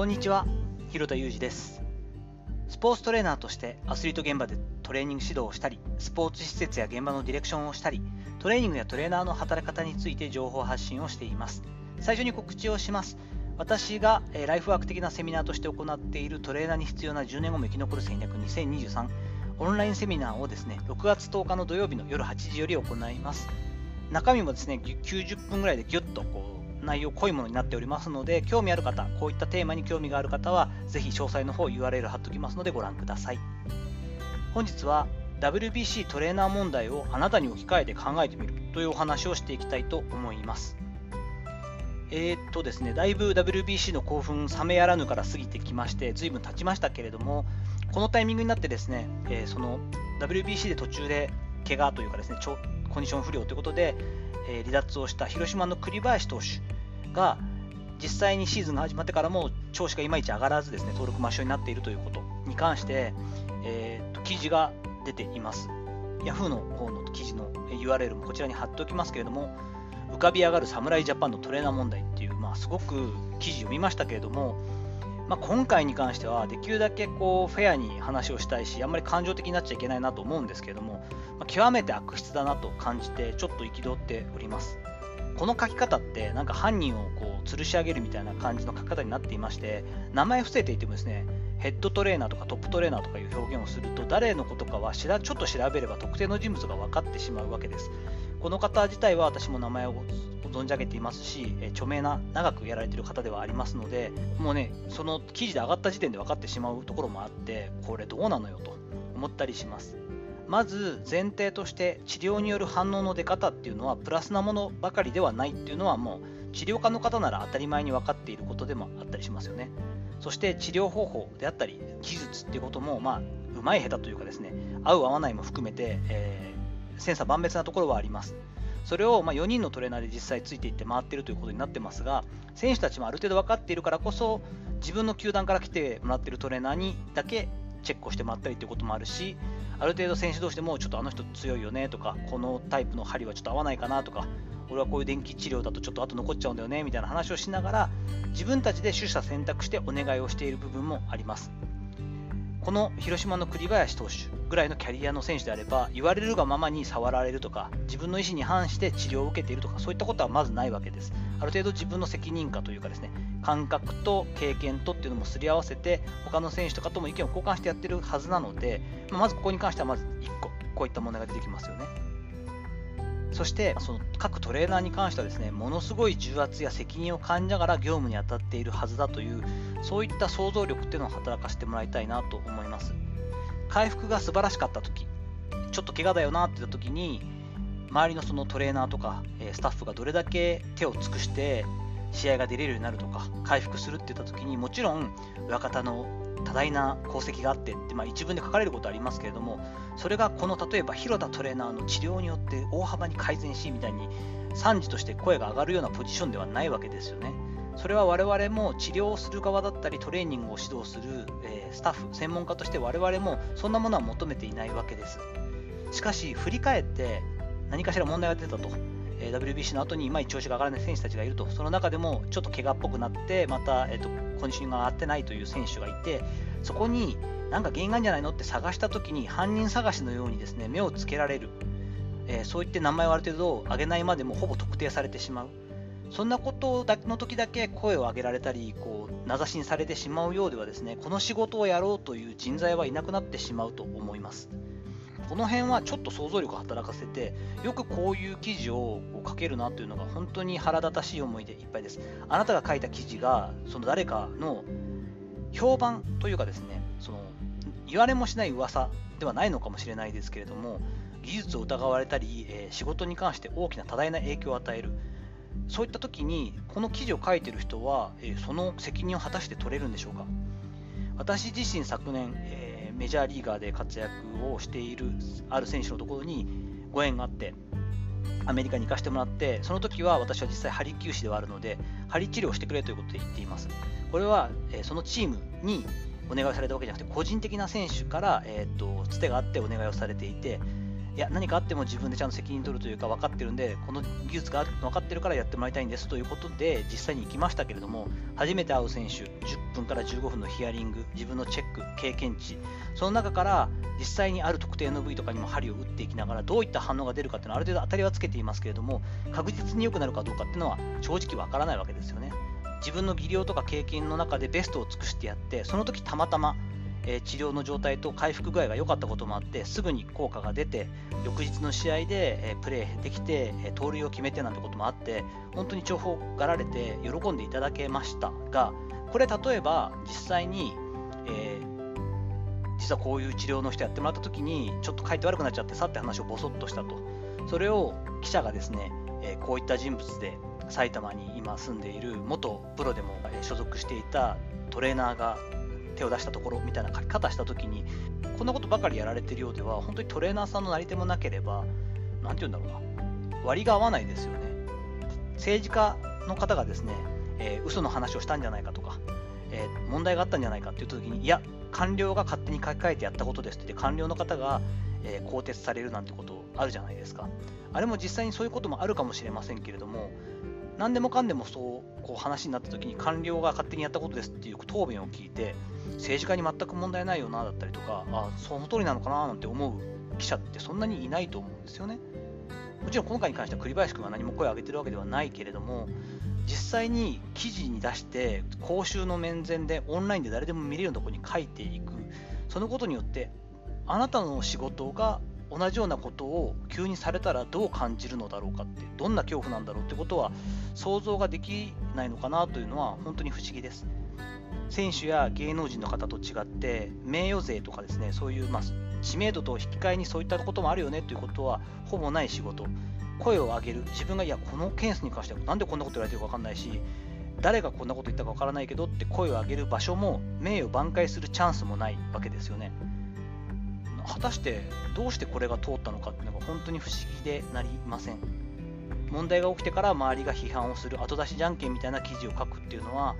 こんにちは、広田裕二です。スポーツトレーナーとしてアスリート現場でトレーニング指導をしたり、スポーツ施設や現場のディレクションをしたり、トレーニングやトレーナーの働き方について情報発信をしています。最初に告知をします。私がライフワーク的なセミナーとして行っているトレーナーに必要な10年後も生き残る戦略2023オンラインセミナーをですね、6月10日の土曜日の夜8時より行います。中身もですね、90分ぐらいでギュッとこう内容濃いものになっておりますので、興味ある方、こういったテーマに興味がある方は、ぜひ詳細の方 URL 貼っておきますのでご覧ください。本日は WBC トレーナー問題をあなたに置き換えて考えてみるというお話をしていきたいと思います。えーっとですね、だいぶ WBC の興奮冷めやらぬから過ぎてきまして、随分経ちましたけれども、このタイミングになってですね、えーその WBC で途中で怪我というかですね、コンディション不良ということで、え離脱をした広島の栗林投手が実際にシーズンが始まってからも調子がいまいち上がらずですね登録抹消になっているということに関して、えーと記事が出ています。Yahoo の方の記事の URL もこちらに貼っておきますけれども、浮かび上がる侍ジャパンのトレーナー問題っていう、まあ、すごく記事読みましたけれども、まあ、今回に関してはできるだけこうフェアに話をしたいし、あんまり感情的になっちゃいけないなと思うんですけれども、まあ極めて悪質だなと感じて、ちょっと憤っております。この書き方って、なんか犯人をこう吊るし上げるみたいな感じの書き方になっていまして、名前伏せていてもですね、ヘッドトレーナーとかトップトレーナーとかいう表現をすると、誰のことかはちょっと調べれば特定の人物が分かってしまうわけです。この方自体は私も名前を存じ上げていますし、え著名な長くやられている方ではありますので、もうね、その記事で上がった時点で分かってしまうところもあって、これどうなのよと思ったりします。まず前提として治療による反応の出方っていうのはプラスなものばかりではないっていうのはもう治療家の方なら当たり前に分かっていることでもあったりしますよね。そして治療方法であったり技術っていうこともまあうまい下手というかですね合う合わないも含めて、えー千差万別なところはあります。それをま4人のトレーナーで実際ついていって回っているということになってますが選手たちもある程度分かっているからこそ自分の球団から来てもらっているトレーナーにだけチェックをしてもらったりということもあるしある程度選手同士でもちょっとあの人強いよねとかこのタイプの針はちょっと合わないかなとか俺はこういう電気治療だとちょっと後残っちゃうんだよねみたいな話をしながら自分たちで取捨選択してお願いをしている部分もありますこの広島の栗林投手ぐらいのキャリアの選手であれば言われるがままに触られるとか自分の意思に反して治療を受けているとかそういったことはまずないわけです。ある程度自分の責任感というかですね感覚と経験とっていうのもすり合わせて他の選手とかとも意見を交換してやってるはずなので、ままずここに関してはまず1個こういった問題が出てきますよね。そしてその各トレーナーに関してはですねものすごい重圧や責任を感じながら業務に当たっているはずだというそういった想像力っていうのを働かせてもらいたいなと思います。回復が素晴らしかった時ちょっと怪我だよなって言った時に周りのそのトレーナーとか、えスタッフがどれだけ手を尽くして試合が出れるようになるとか回復するって言った時にもちろん裏方の多大な功績があってって、まあ、一文で書かれることありますけれどもそれがこの例えば広田トレーナーの治療によって大幅に改善しみたいに賛辞として声が上がるようなポジションではないわけですよね。それは我々も治療をする側だったりトレーニングを指導する、えスタッフ専門家として我々もそんなものは求めていないわけですしかし振り返って何かしら問題が出たと、え WBC の後にいまいち調子が上がらない選手たちがいると。その中でもちょっと怪我っぽくなってまた、えー、とコンディションが上がってないという選手がいてそこに何か原因があるんじゃないのって探した時に犯人探しのようにですね目をつけられる、えーそういって名前をある程度挙げないまでもほぼ特定されてしまう。そんなことの時だけ声を上げられたり、こう名指しにされてしまうようではですね、この仕事をやろうという人材はいなくなってしまうと思います。この辺はちょっと想像力を働かせて、よくこういう記事をこう書けるなというのが本当に腹立たしい思いでいっぱいです。あなたが書いた記事が、その誰かの評判というかですね、その言われもしない噂ではないのかもしれないですけれども、技術を疑われたり、え仕事に関して大きな多大な影響を与える。そういった時に、この記事を書いてる人は、えその責任を果たして取れるんでしょうか私自身昨年、メジャーリーガーで活躍をしているある選手のところにご縁があって、アメリカに行かせてもらって、その時は私は実際、針灸師ではあるので、針治療をしてくれということで言っています。これは、えそのチームにお願いされたわけじゃなくて、個人的な選手から、えー、とつてがあってお願いをされていて、いや何かあっても自分でちゃんと責任取るというか分かってるんでこの技術が分かってるからやってもらいたいんですということで実際に行きましたけれども初めて会う選手10分から15分のヒアリング自分のチェック経験値。その中から実際にある特定の部位とかにも針を打っていきながらどういった反応が出るかっていうのはある程度当たりはつけていますけれども確実に良くなるかどうかっていうのは正直分からないわけですよね。自分の技量とか経験の中でベストを尽くしてやってその時たまたまえ、治療の状態と回復具合が良かったこともあってすぐに効果が出て翌日の試合で、え、プレーできて、え、盗塁を決めてなんてこともあって本当に重宝がられて喜んでいただけましたがこれ例えば実際に、え実はこういう治療の人やってもらった時にちょっと書いて悪くなっちゃってさって話をボソッとしたと。それを記者がですね、えこういった人物で埼玉に今住んでいる元プロでも所属していたトレーナーが手を出したところみたいな書き方したときに、こんなことばかりやられてるようでは、本当にトレーナーさんのなり手もなければ、なんて言うんだろうな、割が合わないですよね。政治家の方がですね、えー、嘘の話をしたんじゃないかとか、えー、問題があったんじゃないかって言ったときに、いや、官僚が勝手に書き換えてやったことですってって、官僚の方が、えー、更迭されるなんてことあるじゃないですか。あれも実際にそういうこともあるかもしれませんけれども、何でもかんでもそうこう話になった時に官僚が勝手にやったことですっていう答弁を聞いて政治家に全く問題ないよなだったりとかあその通りなのかななんて思う記者ってそんなにいないと思うんですよね。もちろん今回に関しては栗林君が何も声を上げてるわけではないけれども実際に記事に出して公衆の面前でオンラインで誰でも見れるようなところに書いていく。そのことによってあなたの仕事が同じようなことを急にされたらどう感じるのだろうかってどんな恐怖なんだろうってことは想像ができないのかなというのは本当に不思議です。選手や芸能人の方と違って名誉税とかですねそういう、まあ、知名度と引き換えにそういったこともあるよねということはほぼない仕事。声を上げる。自分がいやこのケースに関してはなんでこんなこと言われてるか分かんないし誰がこんなこと言ったか分からないけどって声を上げる場所も名誉挽回するチャンスもないわけですよね。果たしてどうしてこれが通ったのかっていうのが本当に不思議でなりません。問題が起きてから周りが批判をする後出しじゃんけんみたいな記事を書くっていうのは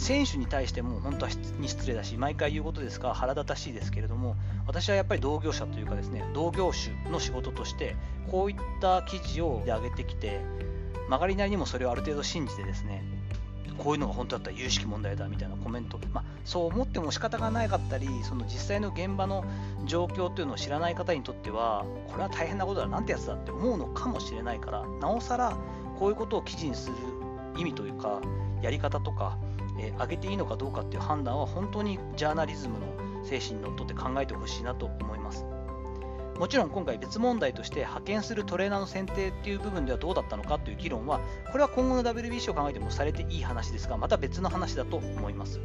選手に対しても本当はに失礼だし毎回言うことですから腹立たしいですけれども私はやっぱり同業者というかですね同業種の仕事としてこういった記事を上げてきて曲がりなりにもそれをある程度信じてですねこういうのが本当だったら有識問題だみたいなコメント、まあ、そう思っても仕方がなかったりその実際の現場の状況というのを知らない方にとってはこれは大変なことだなんてやつだって思うのかもしれないからなおさらこういうことを記事にする意味というかやり方とか、えー、上げていいのかどうかっていう判断は本当にジャーナリズムの精神にのっとって考えてほしいなと思います。もちろん今回別問題として派遣するトレーナーの選定っていう部分ではどうだったのかという議論はこれは今後の WBC を考えてもされていい話ですがまた別の話だと思います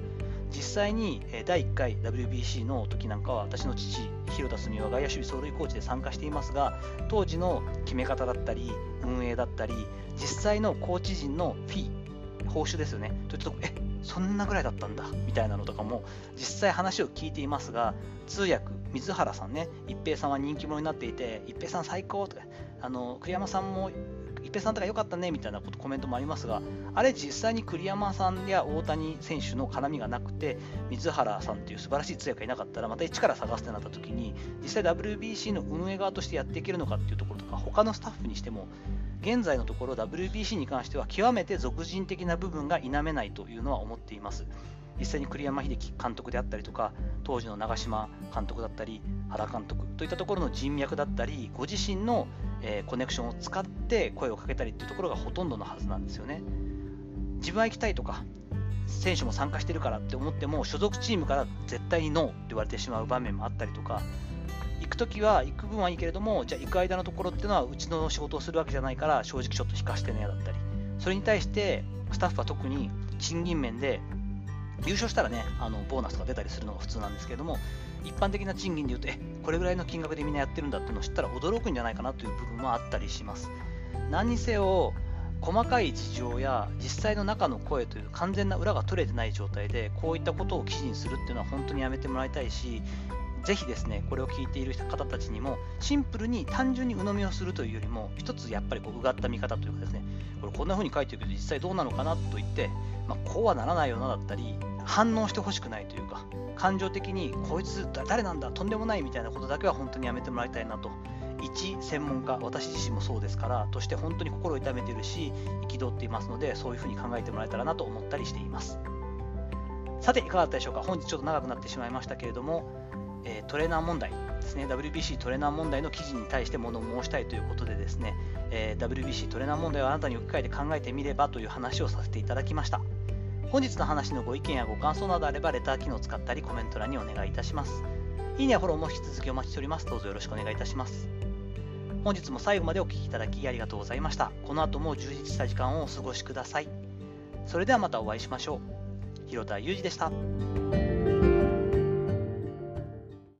実際に第1回 WBC の時なんかは私の父広田澄は外野守備走塁コーチで参加していますが当時の決め方だったり運営だったり実際のコーチ陣のフィー報酬ですよねちょっとえそんなぐらいだったんだみたいなのとかも実際話を聞いていますが通訳水原さんね、一平さんは人気者になっていて、一平さん最高とか、あの栗山さんも一平さんとか良かったねみたいなことコメントもありますが、あれ実際に栗山さんや大谷選手の絡みがなくて、水原さんという素晴らしい通訳がいなかったら、また一から探すってなった時に、実際 WBC の運営側としてやっていけるのかっていうところとか、他のスタッフにしても、現在のところ WBC に関しては極めて俗人的な部分が否めないというのは思っています。実際に栗山英樹監督であったりとか当時の長嶋監督だったり原監督といったところの人脈だったりご自身の、えー、コネクションを使って声をかけたりっていうところがほとんどのはずなんですよね。自分は行きたいとか選手も参加してるからって思っても所属チームから絶対にノーって言われてしまう場面もあったりとか行くときは行く分はいいけれどもじゃあ行く間のところっていうのはうちの仕事をするわけじゃないから正直ちょっと引かしてねだったり。それに対してスタッフは特に賃金面で優勝したらね、あのボーナスが出たりするのが普通なんですけれども、一般的な賃金でいうと、え、これぐらいの金額でみんなやってるんだっていうのを知ったら驚くんじゃないかなという部分もあったりします。何にせよ、細かい事情や実際の中の声という完全な裏が取れてない状態で、こういったことを記事にするっていうのは本当にやめてもらいたいし、ぜひですね、これを聞いている方たちにも、シンプルに単純に鵜呑みをするというよりも、一つやっぱりこううがった見方というかですね、これこんな風に書いてるけど実際どうなのかなと言って、まあ、こうはならないよなだったり、反応してほしくないというか感情的にこいつ誰なんだとんでもないみたいなことだけは本当にやめてもらいたいなと。一専門家私自身もそうですからとして本当に心を痛めているし憤っていますのでそういうふうに考えてもらえたらなと思ったりしています。さていかがだったでしょうか。本日ちょっと長くなってしまいましたけれども、え、トレーナー問題ですね。WBC トレーナー問題の記事に対して物申したいということでですね、え、WBC トレーナー問題をあなたに置き換えて考えてみればという話をさせていただきました。本日の話のご意見やご感想などあればレター機能を使ったりコメント欄にお願いいたします。いいねやフォローも引き続きお待ちしております。どうぞよろしくお願いいたします。本日も最後までお聴きいただきありがとうございました。この後も充実した時間をお過ごしください。それではまたお会いしましょう。広田裕二でした。